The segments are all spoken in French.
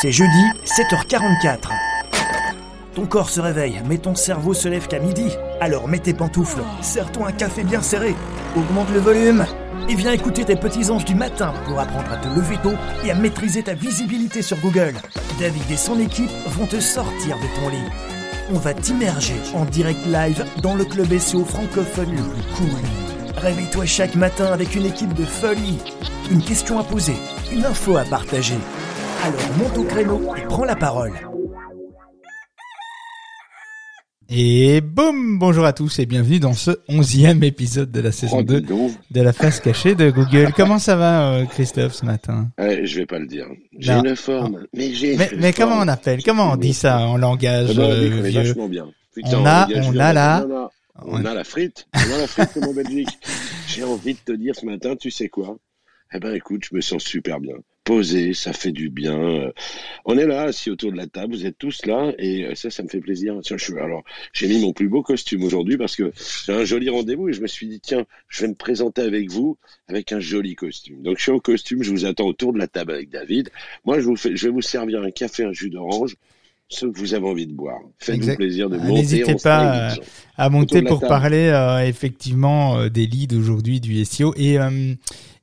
C'est jeudi, 7h44. Ton corps se réveille, mais ton cerveau se lève qu'à midi. Alors mets tes pantoufles, serre-toi un café bien serré, augmente le volume et viens écouter tes petits anges du matin pour apprendre à te lever tôt et à maîtriser ta visibilité sur Google. David et son équipe vont te sortir de ton lit. On va t'immerger en direct live dans le club SEO francophone le plus cool. Réveille-toi chaque matin avec une équipe de folie. Une question à poser, une info à partager. Alors monte au créneau et prends la parole. Et boum Bonjour à tous et bienvenue dans ce onzième épisode de la saison 2 de la face cachée de Google. Comment ça va euh, Christophe ce matin? Ouais, Je vais pas le dire. J'ai une forme, mais j'ai Mais, mais comment on appelle? Comment on dit ça en langage euh, vieux? bien. On a, on a la... On a la frite, on a la frite comme en Belgique. J'ai envie de te dire ce matin, tu sais quoi? Eh ben écoute, je me sens super bien. Posé, ça fait du bien. Euh, on est là, assis autour de la table, vous êtes tous là, et euh, ça, ça me fait plaisir. Tiens, je, alors, j'ai mis mon plus beau costume aujourd'hui parce que j'ai un joli rendez-vous et je me suis dit, tiens, je vais me présenter avec vous avec un joli costume. Donc je suis en costume, je vous attends autour de la table avec David. Moi, je, vous fais, je vais vous servir un café, un jus d'orange ce que vous avez envie de boire. Faites-vous plaisir de ah, monter. N'hésitez pas à, monter pour parler euh, effectivement des leads aujourd'hui du SEO et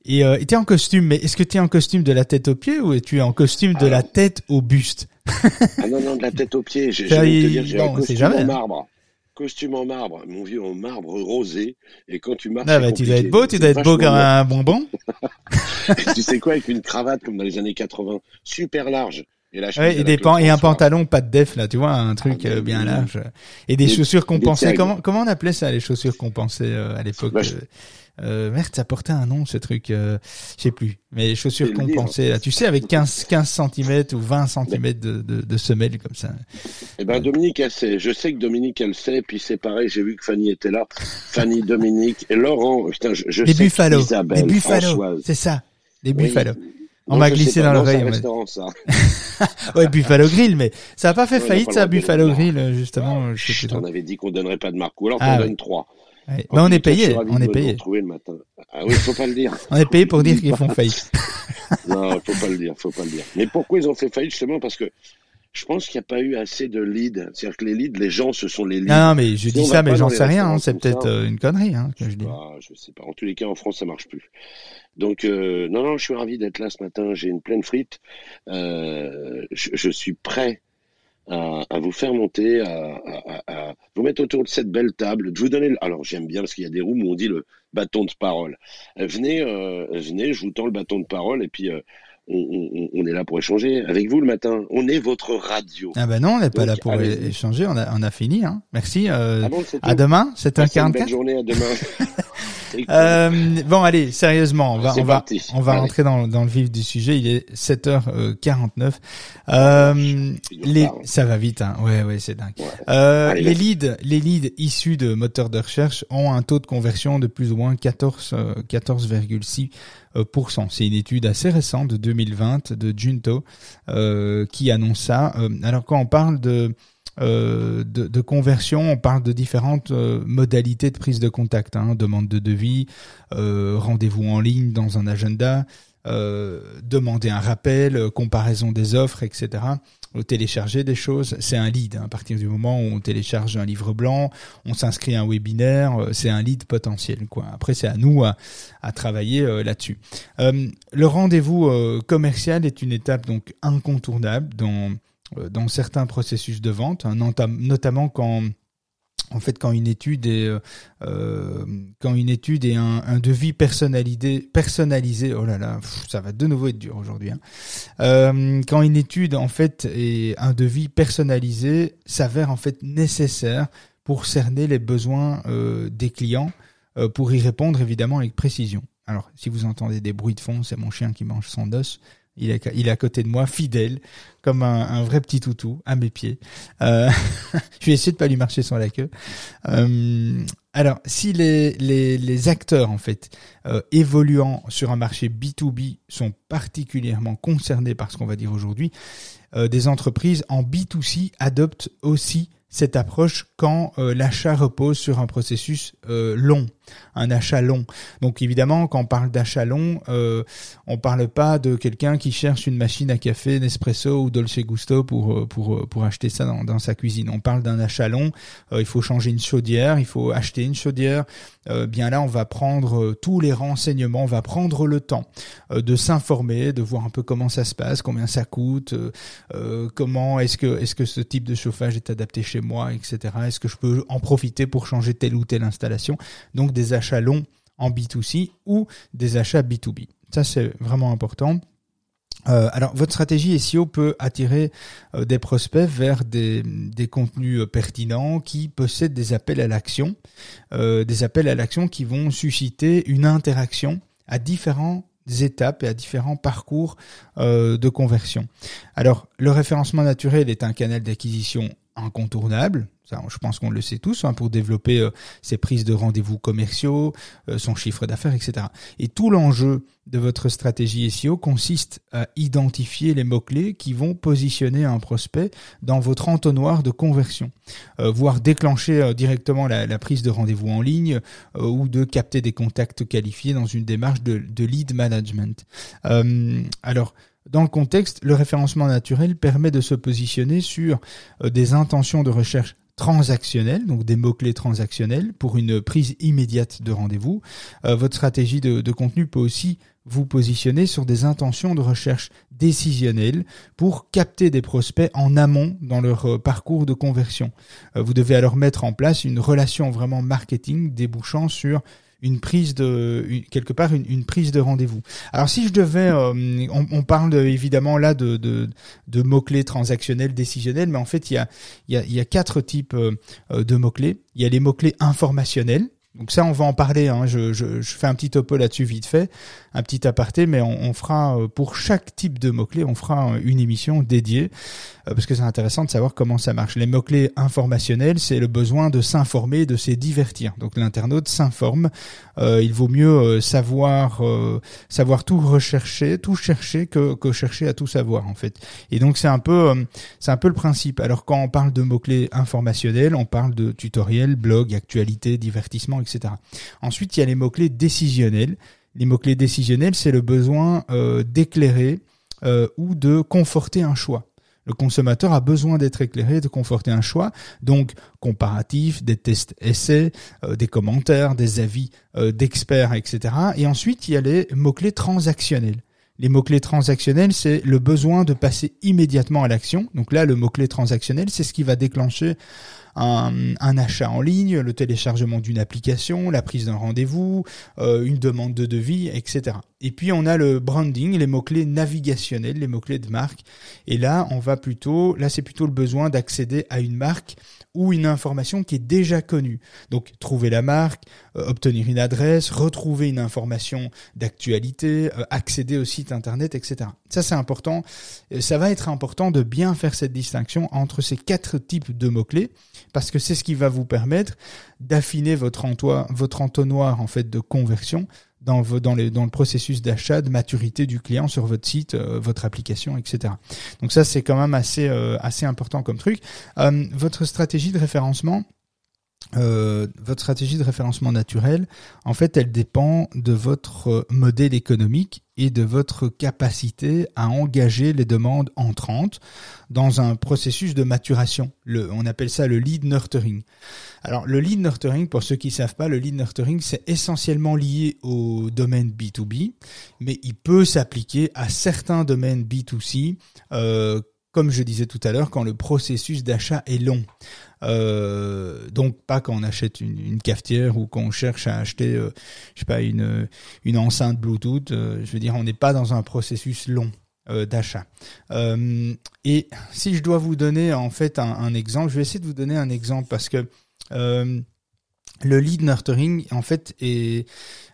et euh, tu es en costume, mais est-ce que tu es en costume de la tête aux pieds ou es-tu en costume de la tête au buste? Ah non, non, de la tête aux pieds. J'ai un costume en marbre. Costume en marbre, mon vieux en marbre rosé. Et quand tu marches. Ah bah, tu dois être beau, tu dois être beau comme un bonbon. tu sais quoi, avec une cravate comme dans les années 80, super large. Et, là, ouais, et, des et un pantalon pas de def là, tu vois, un truc ah, euh, bien large. Et des, chaussures compensées. Comment comment on appelait ça les chaussures compensées euh, à l'époque bah, euh, merde, ça portait un nom ce truc, euh, je sais plus. Mais les chaussures compensées, là, tu sais, avec 15 15 cm ou 20 cm de, de, de semelle comme ça. Eh ben Dominique, elle sait. Je sais que Dominique, elle sait. Puis c'est pareil, j'ai vu que Fanny était là. Fanny, Dominique et Laurent. Putain, je, je les sais buffalo, les buffalo, c'est ça, les buffalo. On m'a glissé dans l'oreille. ça. ouais, Buffalo Grill, mais ça a pas fait faillite, ça, Buffalo Grill, justement. je sais plus on avait dit qu'on donnerait pas de marque, ou alors ah, qu'on donne trois. Ouais. Mais on est payé, on est payé. Le matin. Ah oui, faut pas le dire. on est payé pour dire qu'ils font faillite. non, faut pas le dire, faut pas le dire. Mais pourquoi ils ont fait faillite justement? Parce que je pense qu'il n'y a pas eu assez de leads. C'est-à-dire que les leads, les gens, ce sont les leads. Non, mais je dis ça, mais j'en sais rien. Hein. C'est peut-être euh, une connerie hein, que je dis. Je sais pas. En tous les cas, en France, ça marche plus. Donc, euh, non, non, je suis ravi d'être là ce matin. J'ai une pleine frite. Euh, je, je, suis prêt à, à, vous faire monter, à, à, vous mettre autour de cette belle table, de vous donner. Alors j'aime bien parce qu'il y a des rooms où on dit le bâton de parole. Euh, venez, euh, venez, je vous tends le bâton de parole et puis euh, on, on, est là pour échanger avec vous le matin. On est votre radio. Ah ben non, on n'est pas là pour échanger. On a, on a fini. Hein. Merci. Euh, ah bon, à demain. C'est un 44. Bonne journée. À demain. Euh, bon, allez, sérieusement, on va, on va, on va rentrer dans, dans le vif du sujet. Il est 7h49. Euh, les, ça va vite, hein. Ouais, ouais, c'est dingue. Euh, les leads, les leads issus de moteurs de recherche ont un taux de conversion de plus ou moins 14, 14,6% euh, c'est une étude assez récente de 2020 de Junto euh, qui annonce ça. alors quand on parle de euh, de, de, conversion, on parle de différentes euh, modalités de prise de contact, hein, demande de devis, euh, rendez-vous en ligne dans un agenda, demander un rappel, comparaison des offres, etc. Télécharger des choses, c'est un lead. Hein, à partir du moment où on télécharge un livre blanc, on s'inscrit à un webinaire, c'est un lead potentiel. Après, c'est à nous à, travailler là-dessus. le rendez-vous commercial est une étape donc incontournable euh, dans certains processus de vente, hein, notamment quand en fait, quand une étude est, euh, euh quand une étude est un, devis personnalisé, personnalisé, oh là là, ça va de nouveau être dur aujourd'hui. Hein. Euh, quand une étude en fait est un devis personnalisé, s'avère en fait nécessaire pour cerner les besoins euh, des clients, euh, pour y répondre évidemment avec précision. Alors, si vous entendez des bruits de fond, c'est mon chien qui mange son os. Il est, à côté de moi, fidèle, comme un, vrai petit toutou à mes pieds. Euh, je vais essayer de pas lui marcher sur la queue. Euh, alors, si les, acteurs en fait euh, évoluant sur un marché B2B sont particulièrement concernés par ce qu'on va dire aujourd'hui, des entreprises en B2C adoptent aussi cette approche quand euh, l'achat repose sur un processus euh, long, un achat long. Donc évidemment, quand on parle d'achat long, euh, on parle pas de quelqu'un qui cherche une machine à café Nespresso ou Dolce Gusto pour euh, pour pour acheter ça dans, dans sa cuisine. On parle d'un achat long. il faut changer une chaudière, il faut acheter une chaudière. bien là, on va prendre tous les renseignements, on va prendre le temps de s'informer, de voir un peu comment ça se passe, combien ça coûte, comment est-ce que est-ce que ce type de chauffage est adapté chez moi, etc. Est-ce que je peux en profiter pour changer telle ou telle installation? Donc des achats longs en B2C ou des achats B2B. Ça, c'est vraiment important. Euh, alors, votre stratégie SEO peut attirer euh, des prospects vers des, contenus euh, pertinents qui possèdent des appels à l'action, des appels à l'action qui vont susciter une interaction à différents étapes et à différents parcours de conversion. Alors, le référencement naturel est un canal d'acquisition incontournable. Ça, je pense qu'on le sait tous, hein, pour développer euh, ses prises de rendez-vous commerciaux, euh, son chiffre d'affaires, etc. Et tout l'enjeu de votre stratégie SEO consiste à identifier les mots-clés qui vont positionner un prospect dans votre entonnoir de conversion, euh, voire déclencher directement la, prise de rendez-vous en ligne ou de capter des contacts qualifiés dans une démarche de, de lead management. alors, dans le contexte, le référencement naturel permet de se positionner sur euh, des intentions de recherche transactionnelles, donc des mots-clés transactionnels pour une prise immédiate de rendez-vous. Euh, votre stratégie de, contenu peut aussi vous positionner sur des intentions de recherche décisionnelles pour capter des prospects en amont dans leur euh, parcours de conversion. vous devez alors mettre en place une relation vraiment marketing débouchant sur une prise de quelque part une, prise de rendez-vous. Alors si je devais, euh, on, parle évidemment là de, de, de mots clés transactionnels, décisionnels, mais en fait il y a il y a, il y a quatre types euh, de mots clés. Il y a les mots clés informationnels. Donc ça, on va en parler. Hein. Je, je, je, fais un petit topo là-dessus vite fait, un petit aparté, mais on, on fera euh, pour chaque type de mots-clés, on fera une émission dédiée. Euh, parce que c'est intéressant de savoir comment ça marche. Les mots-clés informationnels, c'est le besoin de s'informer, de se divertir. Donc l'internaute s'informe. Euh, il vaut mieux euh, savoir savoir tout rechercher, tout chercher que, que chercher à tout savoir en fait. Et donc c'est un peu c'est un peu le principe. Alors quand on parle de mots-clés informationnels, on parle de tutoriels, blog, actualité, divertissement, Ensuite, il y a les mots-clés décisionnels. Les mots-clés décisionnels, c'est le besoin d'éclairer ou de conforter un choix. Le consommateur a besoin d'être éclairé, de conforter un choix, donc comparatif, des tests essais, euh, des commentaires, des avis euh, d'experts, etc. Et ensuite, il y a les mots-clés transactionnels. Les mots-clés transactionnels, c'est le besoin de passer immédiatement à l'action. Donc là, le mot-clé transactionnel, c'est ce qui va déclencher un, achat en ligne, le téléchargement d'une application, la prise d'un rendez-vous, euh, une demande de devis, etc. Et puis on a le branding, les mots-clés navigationnels, les mots-clés de marque. Et là, on va plutôt, là c'est plutôt le besoin d'accéder à une marque ou une information qui est déjà connue. Donc trouver la marque, euh, obtenir une adresse, retrouver une information d'actualité, euh, accéder au site internet, etc. Ça c'est important. Ça va être important de bien faire cette distinction entre ces quatre types de mots-clés parce que c'est ce qui va vous permettre d'affiner votre entonnoir en fait de conversion dans, le processus d'achat, de maturité du client sur votre site, euh, votre application, etc. Donc ça, c'est quand même assez, euh, assez important comme truc. Euh, votre stratégie de référencement, euh, votre stratégie de référencement naturel, en fait, elle dépend de votre modèle économique et de votre capacité à engager les demandes entrantes dans un processus de maturation. On appelle ça le lead nurturing. Alors, le lead nurturing, pour ceux qui ne savent pas, le lead nurturing, c'est essentiellement lié au domaine B2B, mais il peut s'appliquer à certains domaines B2C, euh, comme je disais tout à l'heure, quand le processus d'achat est long. Euh, donc pas quand on achète une, cafetière ou qu'on cherche à acheter, euh, je sais une enceinte Bluetooth. Euh, je veux dire, on n'est pas dans un processus long d'achat. et si je dois vous donner en fait un, un, exemple, je vais essayer de vous donner un exemple parce que le lead nurturing en fait est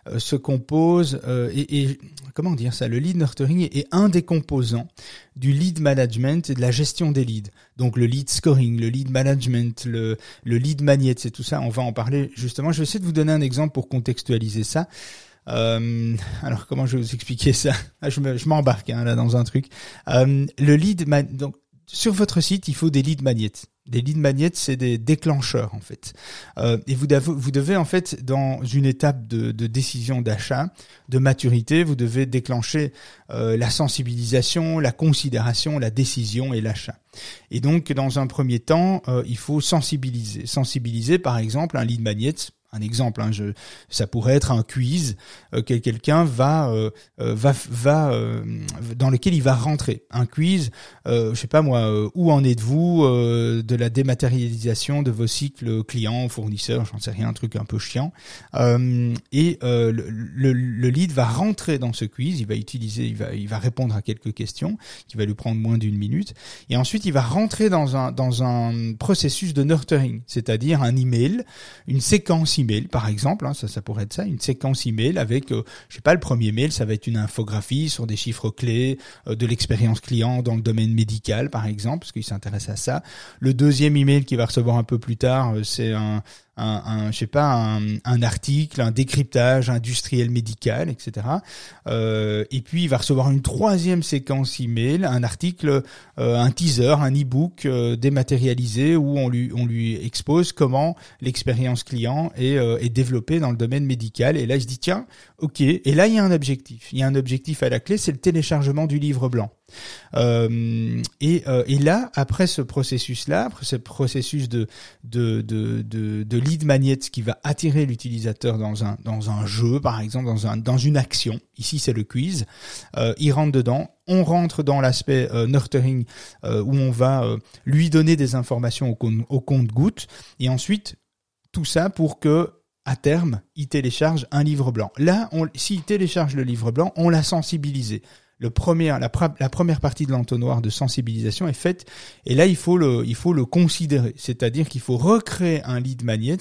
euh, se compose euh, et, comment dire ça? Le lead nurturing est, un des composants du lead management et de la gestion des leads. Donc le lead scoring le lead management le, le lead magnet c'est tout ça on va en parler justement. Je vais essayer de vous donner un exemple pour contextualiser ça. Euh, alors comment je vais vous expliquer ça? Ah, je m'embarque hein, là dans un truc. Le lead donc sur votre site, il faut des lead magnets. Des lead magnets, c'est des déclencheurs en fait. Euh, et vous, devez en fait, dans une étape de, de décision d'achat, de maturité, vous devez déclencher euh, la sensibilisation, la considération, la décision et l'achat. Et donc, dans un premier temps, euh, il faut sensibiliser. Sensibiliser, par exemple, un lead magnet un exemple, hein, je, ça pourrait être un quiz euh, que quelqu'un va euh, euh, va va dans lequel il va rentrer. Un quiz, je sais pas moi, où en êtes-vous de la dématérialisation de vos cycles clients, fournisseurs, j'en sais rien, un truc un peu chiant. et le, le, le, lead va rentrer dans ce quiz, il va utiliser, il va il va répondre à quelques questions qui va lui prendre moins d'une minute, et ensuite il va rentrer dans un dans un processus de nurturing, c'est-à-dire un email, une séquence email par exemple, hein, ça, ça pourrait être ça, une séquence email avec, euh, je sais pas, le premier mail, ça va être une infographie sur des chiffres clés euh, de l'expérience client dans le domaine médical par exemple, parce qu'il s'intéresse à ça. Le deuxième email qu'il va recevoir un peu plus tard, euh, c'est un, un, un je sais pas un, un, article, un décryptage industriel médical, etc. Euh, et puis il va recevoir une troisième séquence email, un article, euh, un teaser, un e-book euh, dématérialisé où on lui on lui expose comment l'expérience client est, euh, est développée dans le domaine médical. Et là il se dit tiens, ok. Et là il y a un objectif, il y a un objectif à la clé, c'est le téléchargement du livre blanc. Euh, et, euh, et, là, après ce processus-là, après ce processus de, lead magnet qui va attirer l'utilisateur dans un, jeu, par exemple, dans, un, dans une action, ici c'est le quiz, euh, il rentre dedans, on rentre dans l'aspect nurturing où on va lui donner des informations au compte-goutte, et ensuite tout ça pour que à terme, il télécharge un livre blanc. Là, s'il télécharge le livre blanc, on l'a sensibilisé la, première partie de l'entonnoir de sensibilisation est faite. Et là il faut le, il faut le considérer, c'est-à-dire qu'il faut recréer un lead magnet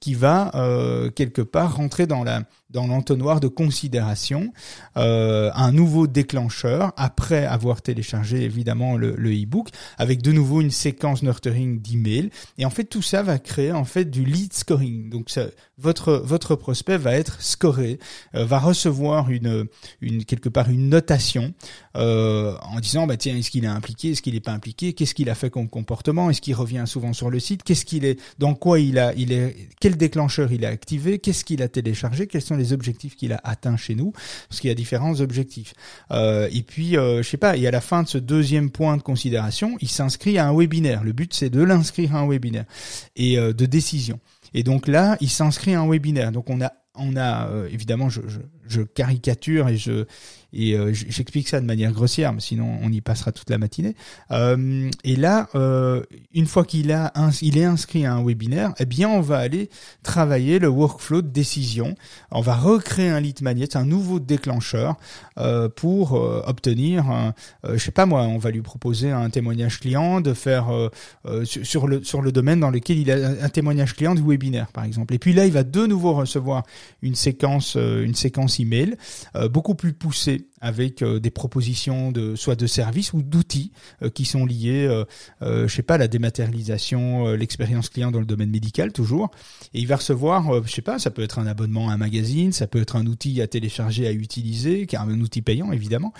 qui va euh, quelque part rentrer dans la dans l'entonnoir de considération, euh, un nouveau déclencheur après avoir téléchargé évidemment le, e-book avec de nouveau une séquence nurturing d'email et en fait tout ça va créer en fait du lead scoring. Donc ça, votre votre prospect va être scoré, euh, va recevoir une une quelque part une notation euh, en disant bah tiens est-ce qu'il est impliqué, est-ce qu'il n'est pas impliqué, qu'est-ce qu'il a fait comme comportement, est-ce qu'il revient souvent sur le site, qu'est-ce qu'il est, dans quoi il a il est, quel déclencheur il a activé, qu'est-ce qu'il a téléchargé, quels sont les objectifs qu'il a atteints chez nous, parce qu'il y a différents objectifs. Euh, et puis euh, je sais pas, et à la fin de ce deuxième point de considération, il s'inscrit à un webinaire. Le but c'est de l'inscrire à un webinaire et euh, de décision. Et donc là, il s'inscrit à un webinaire. Donc on a on a euh, évidemment je, je, je, caricature et je et euh, j'explique ça de manière grossière, mais sinon on y passera toute la matinée. Euh, et là, euh, une fois qu'il a il est inscrit à un webinaire, eh bien on va aller travailler le workflow de décision. On va recréer un lead magnet, un nouveau déclencheur pour obtenir, je sais pas moi, on va lui proposer un témoignage client, de faire sur le sur le domaine dans lequel il a un témoignage client du webinaire par exemple. Et puis là, il va de nouveau recevoir une séquence une séquence email beaucoup plus poussée avec euh, des propositions de soit de services ou d'outils euh, qui sont liés, euh, je sais pas, la dématérialisation, l'expérience client dans le domaine médical toujours. Et il va recevoir, je sais pas, ça peut être un abonnement à un magazine, ça peut être un outil à télécharger, à utiliser, car un outil payant évidemment.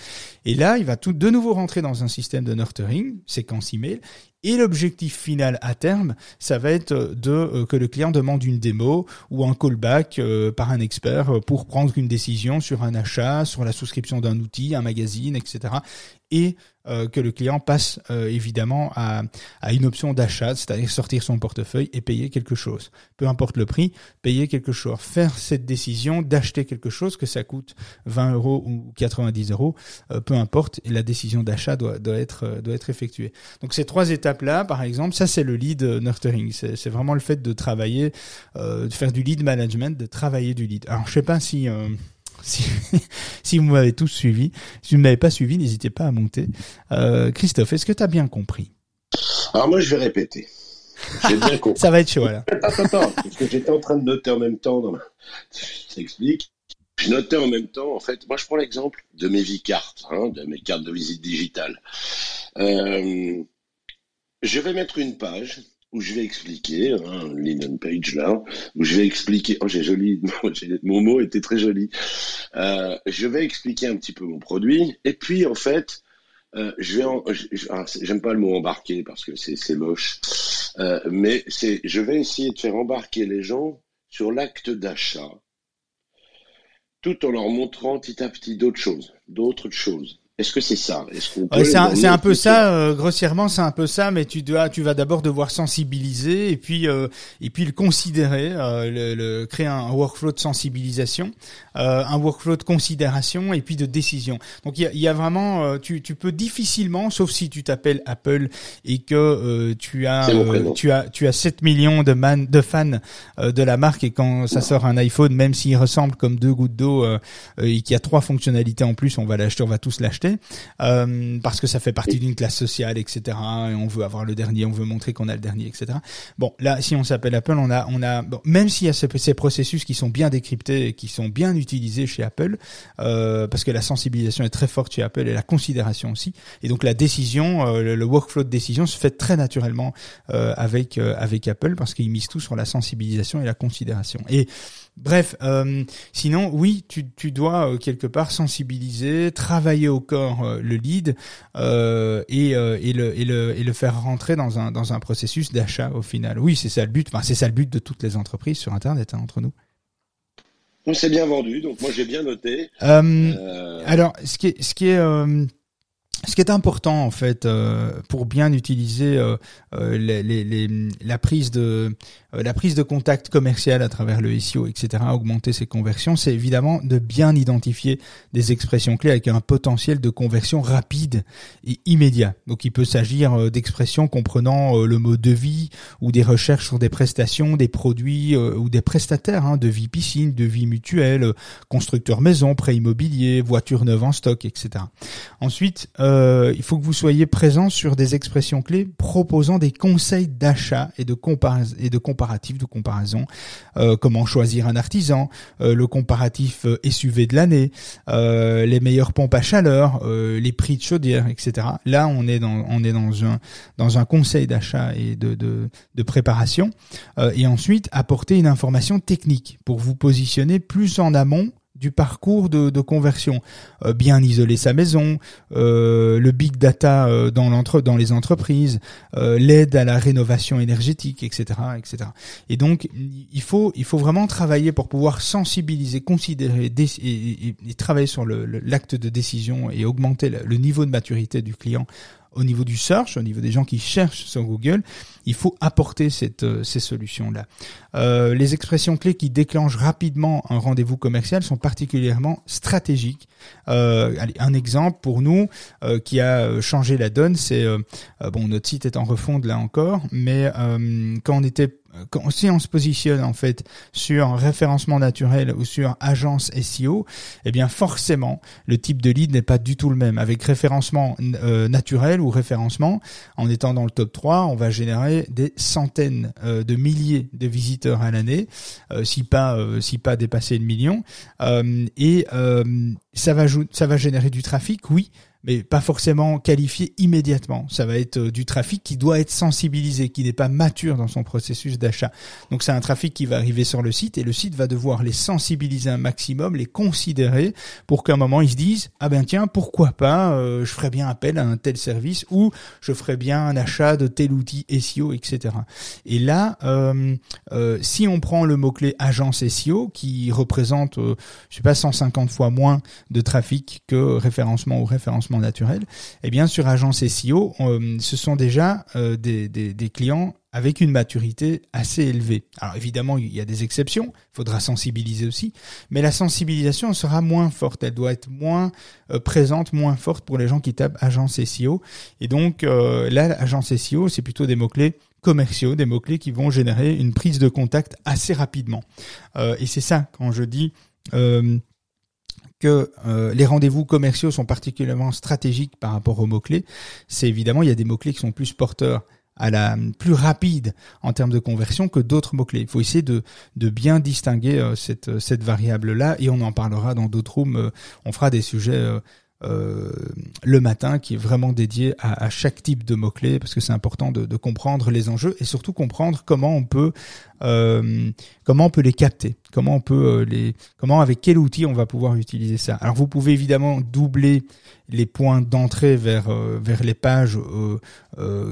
Et là, il va tout de nouveau rentrer dans un système de nurturing, séquence email. Et l'objectif final à terme, ça va être de que le client demande une démo ou un callback par un expert pour prendre une décision sur un achat, sur la souscription d'un outil, un magazine, etc et euh, que le client passe euh, évidemment à, une option d'achat, c'est-à-dire sortir son portefeuille et payer quelque chose. Peu importe le prix, payer quelque chose. Faire cette décision d'acheter quelque chose, que ça coûte 20 euros ou 90 euros, euh, peu importe, et la décision d'achat doit, être, effectuée. Donc ces trois étapes-là, par exemple, ça c'est le lead nurturing. C'est vraiment le fait de travailler, de faire du lead management, de travailler du lead. Alors je sais pas si si, si vous m'avez tous suivi. Si vous ne m'avez pas suivi, n'hésitez pas à monter. Euh, Christophe, est-ce que tu as bien compris? Alors moi, je vais répéter. J'ai bien compris. Ça va être chaud, là. Attends, attends, parce que j'étais en train de noter en même temps. Dans ma... Ça explique. Je notais en même temps, en fait, moi je prends l'exemple de mes vie-cartes, hein, de mes cartes de visite digitale. Euh, je vais mettre une page où je vais expliquer, hein, Page là, où je vais expliquer, oh j'ai joli, mon mot était très joli, euh, je vais expliquer un petit peu mon produit, et puis en fait, Euh, je vais, j'aime pas le mot embarquer parce que c'est moche, euh, mais c'est, je vais essayer de faire embarquer les gens sur l'acte d'achat, tout en leur montrant petit à petit d'autres choses, d'autres choses. Est-ce que c'est ça? C'est un, peu ça, euh, grossièrement, c'est un peu ça, mais tu dois, tu vas d'abord devoir sensibiliser et puis euh, et puis le considérer, euh, le, le, créer un workflow de sensibilisation, un workflow de considération et puis de décision. Donc il y a, y a, vraiment, tu, tu peux difficilement, sauf si tu t'appelles Apple et que tu as tu as tu as 7 millions de man, de fans de la marque et quand ça sort un iPhone, même s'il ressemble comme deux gouttes d'eau et qu'il y a trois fonctionnalités en plus, on va l'acheter, on va tous l'acheter euh, parce que ça fait partie d'une classe sociale, etc. Et on veut avoir le dernier, on veut montrer qu'on a le dernier, etc. Bon, là, si on s'appelle Apple, on a, on a, bon, même s'il y a ces, ces, processus qui sont bien décryptés et qui sont bien utilisés chez Apple, euh, parce que la sensibilisation est très forte chez Apple et la considération aussi, et donc la décision, euh, le, workflow de décision se fait très naturellement euh, avec avec Apple parce qu'ils misent tout sur la sensibilisation et la considération. Et Bref, euh, sinon, oui, tu, tu dois euh, quelque part sensibiliser, travailler au corps euh, le lead euh, et, et, le, et, le, et le faire rentrer dans un, dans un processus d'achat au final. Oui, c'est ça le but. Enfin, c'est ça le but de toutes les entreprises sur Internet hein, entre nous. On s'est bien vendu, donc moi j'ai bien noté. Alors, ce qui est, ce qui est ce qui est important en fait pour bien utiliser les, les, les, la prise de euh, la prise de contact commercial à travers le SEO, etc., augmenter ses conversions, c'est évidemment de bien identifier des expressions clés avec un potentiel de conversion rapide et immédiat. Donc il peut s'agir euh, d'expressions comprenant euh, le mot devis ou des recherches sur des prestations, des produits ou des prestataires, hein, devis piscine, devis mutuel, constructeur maison, prêt immobilier, voiture neuve en stock, etc. Ensuite, euh, il faut que vous soyez présent sur des expressions clés proposant des conseils d'achat et de de comparaison comparatif de comparaison, euh, comment choisir un artisan, euh, le comparatif euh, SUV de l'année, les meilleures pompes à chaleur, les prix de chaudière, etc. Là, on est dans un conseil d'achat et de préparation, et ensuite apporter une information technique pour vous positionner plus en amont du parcours de, de conversion, euh, bien isoler sa maison, euh, le big data euh, dans l'entre dans les entreprises, l'aide à la rénovation énergétique, etc., etc. Et donc il faut il faut vraiment travailler pour pouvoir sensibiliser, considérer et, et, travailler sur l'acte de décision et augmenter le niveau de maturité du client au niveau du search, au niveau des gens qui cherchent sur Google, il faut apporter cette, euh, ces solutions-là. Euh, les expressions clés qui déclenchent rapidement un rendez-vous commercial sont particulièrement stratégiques. Euh, allez, un exemple pour nous euh, qui a changé la donne, c'est bon notre site est en refonte là encore, mais quand on était quand, si on se positionne en fait sur référencement naturel ou sur agence SEO, eh bien forcément le type de lead n'est pas du tout le même. Avec référencement euh, naturel ou référencement, en étant dans le top 3, on va générer des centaines euh, de milliers de visiteurs à l'année, euh, si pas si pas dépasser le million, et ça va ça va générer du trafic, oui, mais pas forcément qualifié immédiatement. Ça va être euh, du trafic qui doit être sensibilisé, qui n'est pas mature dans son processus d'achat. Donc c'est un trafic qui va arriver sur le site et le site va devoir les sensibiliser un maximum, les considérer pour qu'à un moment ils se disent ah ben tiens pourquoi pas, euh, je ferais bien appel à un tel service ou je ferais bien un achat de tel outil SEO, etc. Et là, euh, si on prend le mot clé agence SEO qui représente, je sais pas 150 fois moins de trafic que référencement ou référencement naturel, eh bien sur Agence SEO, euh, ce sont déjà euh, des, clients avec une maturité assez élevée. Alors évidemment, il y a des exceptions, il faudra sensibiliser aussi, mais la sensibilisation sera moins forte, elle doit être moins euh, présente, moins forte pour les gens qui tapent agence SEO. Et donc là, agence SEO, c'est plutôt des mots-clés commerciaux, des mots-clés qui vont générer une prise de contact assez rapidement. et c'est ça quand je dis euh, les rendez-vous commerciaux sont particulièrement stratégiques par rapport aux mots-clés, c'est évidemment il y a des mots-clés qui sont plus porteurs à la plus rapide en termes de conversion que d'autres mots-clés. Il faut essayer de, bien distinguer euh, cette, cette variable-là et on en parlera dans d'autres rooms. Euh, on fera des sujets euh, le matin qui est vraiment dédié à, chaque type de mots-clés parce que c'est important de, comprendre les enjeux et surtout comprendre comment on peut euh, comment on peut les capter, comment on peut euh, les, comment avec quel outil on va pouvoir utiliser ça? Alors vous pouvez évidemment doubler les points d'entrée vers euh, vers les pages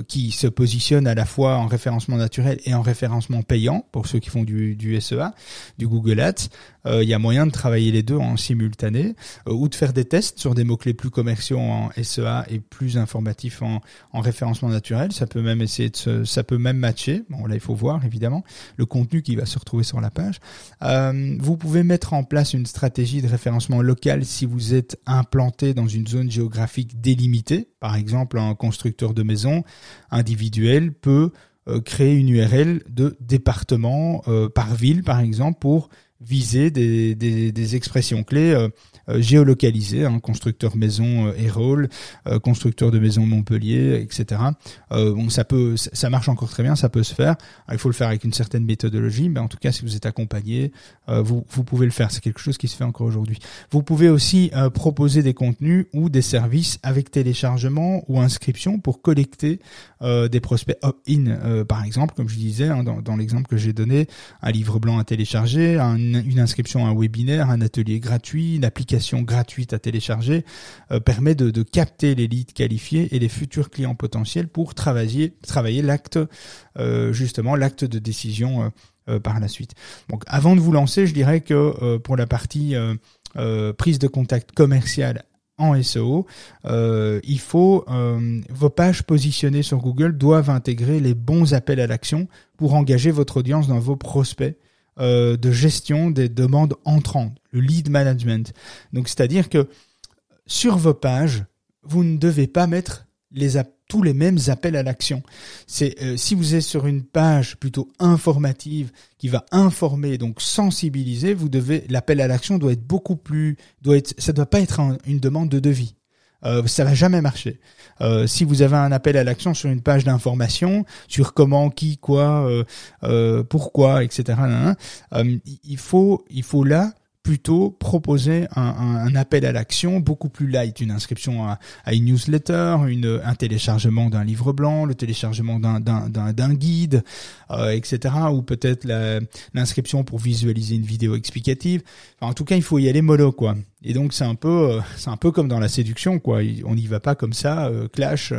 qui se positionnent à la fois en référencement naturel et en référencement payant pour ceux qui font du, du SEA, du Google Ads. Il y a moyen de travailler les deux en simultané ou de faire des tests sur des mots clés plus commerciaux en SEA et plus informatifs en, en référencement naturel. Ça peut même essayer de ça peut même matcher. Bon là il faut voir évidemment le contenu qui va se retrouver sur la page. Euh, vous pouvez mettre en place une stratégie de référencement local si vous êtes implanté dans une zone géographique délimitée. Par exemple, un constructeur de maison individuel peut euh, créer une URL de département euh, par ville, par exemple, pour viser des, des, expressions clés euh, euh géolocalisées, hein, constructeur maison euh, euh, constructeur de maison Montpellier, etc. Bon, ça peut, ça marche encore très bien, ça peut se faire. il faut le faire avec une certaine méthodologie, mais en tout cas, si vous êtes accompagné, vous, vous pouvez le faire. C'est quelque chose qui se fait encore aujourd'hui. Vous pouvez aussi proposer des contenus ou des services avec téléchargement ou inscription pour collecter des prospects opt-in, par exemple, comme je disais hein, dans, dans l'exemple que j'ai donné, un livre blanc à télécharger, un une, inscription à un webinaire, un atelier gratuit, une application gratuite à télécharger euh, permet de, capter les leads qualifiés et les futurs clients potentiels pour travailler, l'acte, euh, justement l'acte de décision euh, par la suite. Donc avant de vous lancer, je dirais que pour la partie prise de contact commercial en SEO, vos pages positionnées sur Google doivent intégrer les bons appels à l'action pour engager votre audience dans vos prospects euh, de gestion des demandes entrantes, le lead management. Donc c'est-à-dire que sur vos pages, vous ne devez pas mettre tous les mêmes appels à l'action. C'est euh, si vous êtes sur une page plutôt informative qui va informer donc sensibiliser, vous devez l'appel à l'action doit être beaucoup plus doit être ça doit pas être une demande de devis. Euh, ça va jamais marcher. Euh, si vous avez un appel à l'action sur une page d'information sur comment, qui, quoi, euh, euh pourquoi, etc. Euh, il faut, il faut là plutôt proposer un, appel à l'action beaucoup plus light, une inscription à, une newsletter, un téléchargement d'un livre blanc, le téléchargement d'un guide, euh, etc. Ou peut-être l'inscription pour visualiser une vidéo explicative. En tout cas, il faut y aller mollo, quoi. Et donc c'est un peu, euh, c'est un peu comme dans la séduction, quoi. On n'y va pas comme ça, euh, clash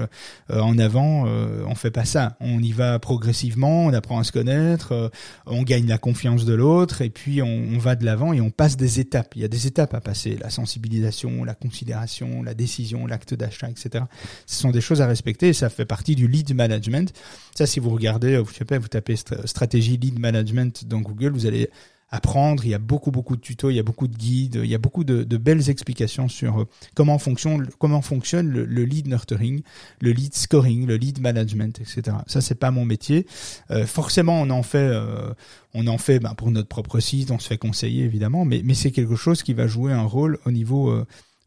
en avant. on fait pas ça. On y va progressivement. On apprend à se connaître. on gagne la confiance de l'autre, et puis on, on va de l'avant et on passe étapes. Il y a des étapes à passer la sensibilisation, la considération, la décision, l'acte d'achat, etc. Ce sont des choses à respecter. Et ça fait partie du lead management. Ça, si vous regardez, vous savez, vous tapez stratégie lead management dans Google, vous allez apprendre. Il y a beaucoup, beaucoup de tutos, il y a beaucoup de guides, il y a beaucoup de, de belles explications sur euh, comment fonctionne, comment fonctionne le, lead nurturing, le lead scoring, le lead management, etc. Ça, c'est pas mon métier. Euh, forcément, on en fait, euh, on en fait ben, pour notre propre site, on se fait conseiller évidemment, mais, mais c'est quelque chose qui va jouer un rôle au niveau,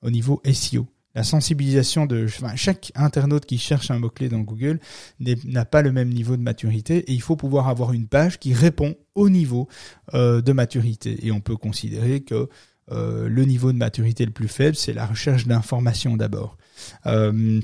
au niveau SEO la sensibilisation de chaque internaute qui cherche un mot-clé dans Google n'a pas le même niveau de maturité et il faut pouvoir avoir une page qui répond au niveau euh, de maturité. Et on peut considérer que euh, le niveau de maturité le plus faible, c'est la recherche d'informations d'abord. Euh,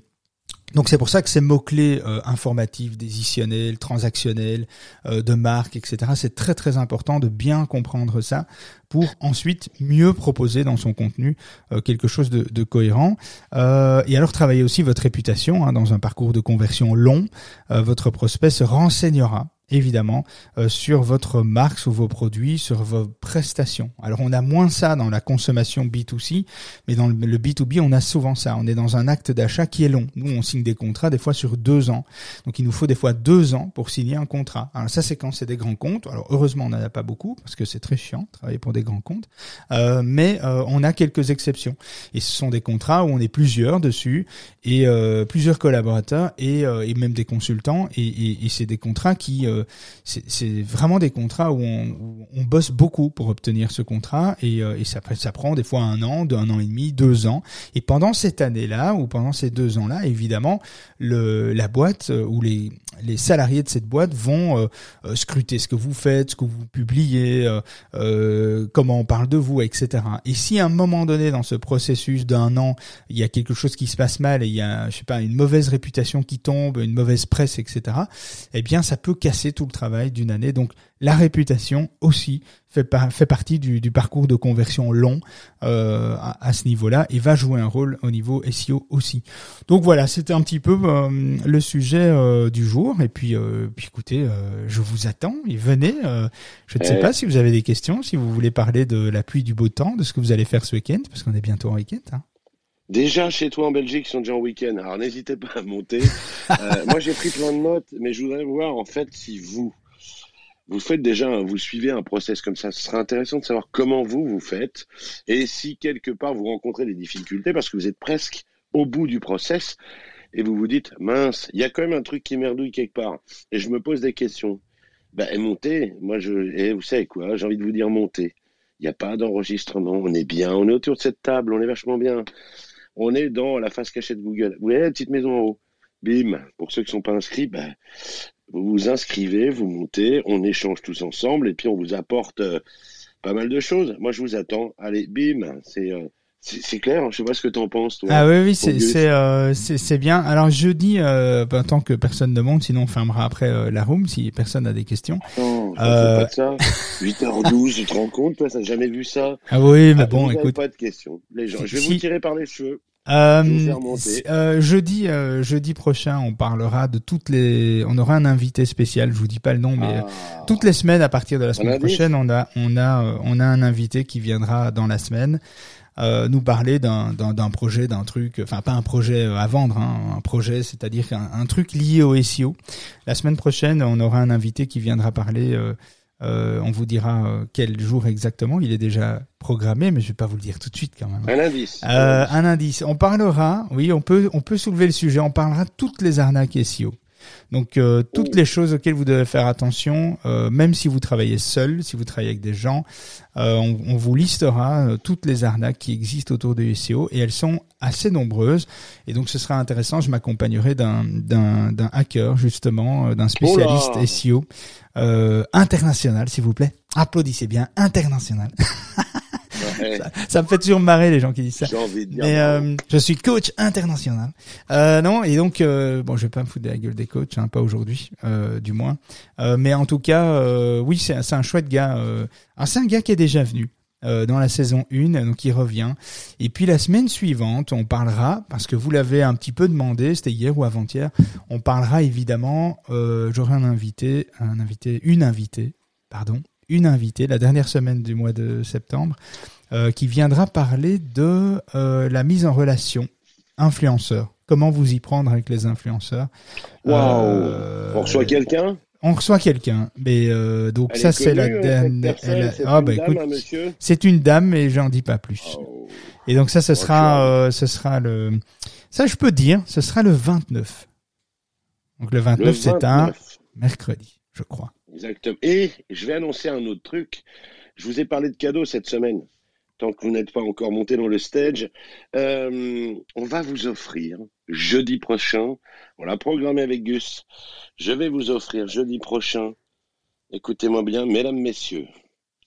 donc c'est pour ça que ces mots-clés euh, informatifs, décisionnels, transactionnels, euh, de marque, etc., c'est très très important de bien comprendre ça pour ensuite mieux proposer dans son contenu euh, quelque chose de, cohérent. Et alors travailler aussi votre réputation hein, dans un parcours de conversion long. votre prospect se renseignera évidemment euh, sur votre marque, sur vos produits, sur vos prestations. Alors on a moins ça dans la consommation B2C, mais dans le B2B on a souvent ça. On est dans un acte d'achat qui est long. Nous on signe des contrats des fois sur deux ans, donc il nous faut des fois deux ans pour signer un contrat. Alors ça c'est quand c'est des grands comptes. Alors heureusement on n'en a pas beaucoup parce que c'est très chiant travailler pour des grands comptes, euh, mais euh, on a quelques exceptions. Et ce sont des contrats où on est plusieurs dessus et plusieurs collaborateurs et, et, même des consultants et, et, et c'est des contrats qui c'est vraiment des contrats où on, bosse beaucoup pour obtenir ce contrat et, euh, ça prend des fois un an, un an et demi, deux ans. Et pendant cette année-là ou pendant ces deux ans-là, évidemment, le, la boîte euh, ou les, les salariés de cette boîte vont euh, scruter ce que vous faites, ce que vous publiez, comment on parle de vous, etc. Et si à un moment donné dans ce processus d'un an, il y a quelque chose qui se passe mal et il y a, je sais pas, une mauvaise réputation qui tombe, une mauvaise presse, etc. Eh bien, ça peut casser tout le travail d'une année. Donc, la réputation aussi fait, fait partie du, du, parcours de conversion long euh, à, ce niveau-là et va jouer un rôle au niveau SEO aussi. Donc voilà, c'était un petit peu euh, le sujet euh, du jour. Et puis, euh, puis écoutez, je vous attends et venez. je ne sais pas si vous avez des questions, si vous voulez parler de la pluie, du beau temps, de ce que vous allez faire ce week-end, parce qu'on est bientôt en week-end. Hein. Déjà chez toi en Belgique, ils sont déjà en week-end. Alors n'hésitez pas à monter. moi j'ai pris plein de notes, mais je voudrais voir en fait si vous vous faites déjà, vous suivez un process comme ça. Ce serait intéressant de savoir comment vous, vous faites et si quelque part vous rencontrez des difficultés parce que vous êtes presque au bout du process et vous vous dites, mince, il y a quand même un truc qui merdouille quelque part. Et je me pose des questions. Ben, montez, moi, je, et vous savez quoi, j'ai envie de vous dire montez. Il n'y a pas d'enregistrement, on est bien, on est autour de cette table, on est vachement bien. On est dans la face cachée de Google. Vous voyez la petite maison en haut? Bim, pour ceux qui ne sont pas inscrits, ben, vous vous inscrivez, vous montez, on échange tous ensemble et puis on vous apporte euh, pas mal de choses. Moi, je vous attends. Allez, bim, c'est euh, c'est clair, je sais pas ce que tu en penses, toi. Ah oui, oui, c'est c'est euh, c'est bien. Alors jeudi, euh, ben, tant que personne ne monte, sinon on fermera après euh, la room si personne a des questions. Non, euh... pas de ça. 8h12, tu te rends compte, toi, ça n'a jamais vu ça? Ah oui, mais ah, bon, écoute. Pas de questions. Les gens, je vais vous tirer par les cheveux. Euh, euh, jeudi, euh, jeudi prochain, on parlera de toutes les. On aura un invité spécial. Je vous dis pas le nom, mais ah. toutes les semaines à partir de la semaine prochaine, on a, on a, on a un invité qui viendra dans la semaine euh, nous parler d'un, projet, d'un truc. Enfin, pas un projet à vendre, hein, un projet, c'est-à-dire un, un, truc lié au SEO. La semaine prochaine, on aura un invité qui viendra parler. Euh, on vous dira euh, quel jour exactement. Il est déjà programmé, mais je vais pas vous le dire tout de suite quand même. Un indice. Euh, un indice. On parlera, oui, on peut, on peut soulever le sujet. On parlera toutes les arnaques SEO. Donc euh, toutes les choses auxquelles vous devez faire attention, euh, même si vous travaillez seul, si vous travaillez avec des gens, euh, on, on, vous listera toutes les arnaques qui existent autour de SEO et elles sont assez nombreuses. Et donc ce sera intéressant. Je m'accompagnerai d'un d'un d'un hacker justement, d'un spécialiste SEO international, s'il vous plaît. Applaudissez bien, international. ça, me fait toujours marrer les gens qui disent ça. Envie de dire Mais euh, je suis coach international. Euh, non, et donc euh, bon, je vais pas me foutre de la gueule des coachs, hein, pas aujourd'hui, euh, du moins. Mais en tout cas, oui, c'est un chouette gars. Ah, c'est un gars qui est déjà venu. dans la saison 1, donc il revient. Et puis la semaine suivante, on parlera, parce que vous l'avez un petit peu demandé, c'était hier ou avant-hier, on parlera évidemment, j'aurai un invité, un invité, une invitée, pardon, une invitée, la dernière semaine du mois de septembre, euh, qui viendra parler de euh, la mise en relation influenceur. Comment vous y prendre avec les influenceurs? Waouh euh, On reçoit quelqu'un? on reçoit quelqu'un, mais donc ça c'est la dame. Ah bah écoute, c'est une dame, mais j'en dis pas plus. Oh. Et donc ça, ce sera, ce sera le, ça je peux dire, ce sera le 29. Donc le 29, c'est un mercredi, je crois. Exactement. Et je vais annoncer un autre truc. Je vous ai parlé de cadeaux cette semaine. Tant que vous n'êtes pas encore monté dans le stage, euh, on va vous offrir jeudi prochain. On l'a programmé avec Gus. Je vais vous offrir jeudi prochain. Écoutez-moi bien, mesdames, messieurs.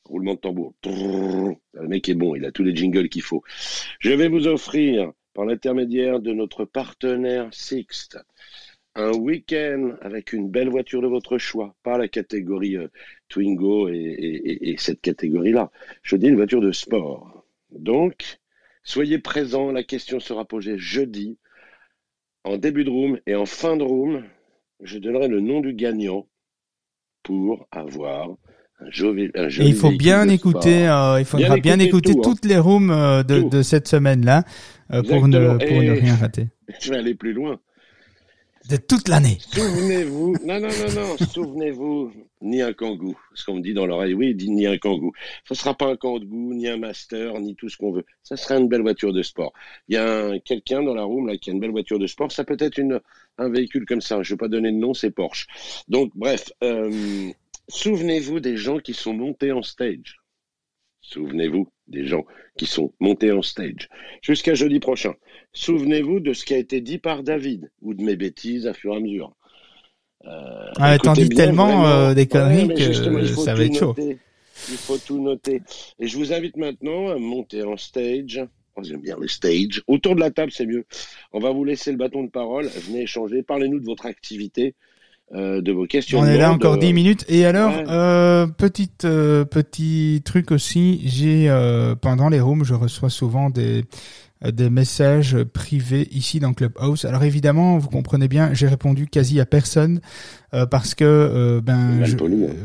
Roulement de tambour. Le mec est bon, il a tous les jingles qu'il faut. Je vais vous offrir, par l'intermédiaire de notre partenaire Sixt, un week-end avec une belle voiture de votre choix, pas la catégorie euh, Twingo et, cette catégorie-là. Je dis une voiture de sport. Donc, soyez présents, la question sera posée jeudi, en début de room et en fin de room. Je donnerai le nom du gagnant pour avoir un joli, un joli il faut bien écouter, euh, il faudra bien, écouter, hein. toutes les rooms euh, de, cette semaine-là pour, ne, pour ne rien rater. Je vais aller plus loin de toute l'année. Souvenez-vous, non, non, non, non, souvenez-vous, ni un kangou. Ce qu'on me dit dans l'oreille, oui, dit ni un kangou. Ce sera pas un kangou, ni un master, ni tout ce qu'on veut. Ça sera une belle voiture de sport. Il y a quelqu'un dans la room là qui a une belle voiture de sport. Ça peut être un véhicule comme ça. Je vais pas donner de nom, c'est Porsche. Donc, bref, euh, souvenez-vous des gens qui sont montés en stage. Souvenez-vous des gens qui sont montés en stage. Jusqu'à jeudi prochain. Souvenez-vous de ce qui a été dit par David, ou de mes bêtises à fur et à mesure. ah, t'en dis tellement des conneries que ça va être chaud. Il faut tout noter. Et je vous invite maintenant à monter en stage. Oh, J'aime bien le stage. Autour de la table, c'est mieux. On va vous laisser le bâton de parole. Venez échanger. Parlez-nous de votre activité. Euh, de vos questions. On est là encore dix minutes. Et alors, euh, petite euh, petit truc aussi, j'ai euh, pendant les rooms, je reçois souvent des des messages privés ici dans Clubhouse. Alors évidemment, vous comprenez bien, j'ai répondu quasi à personne euh, parce que euh, ben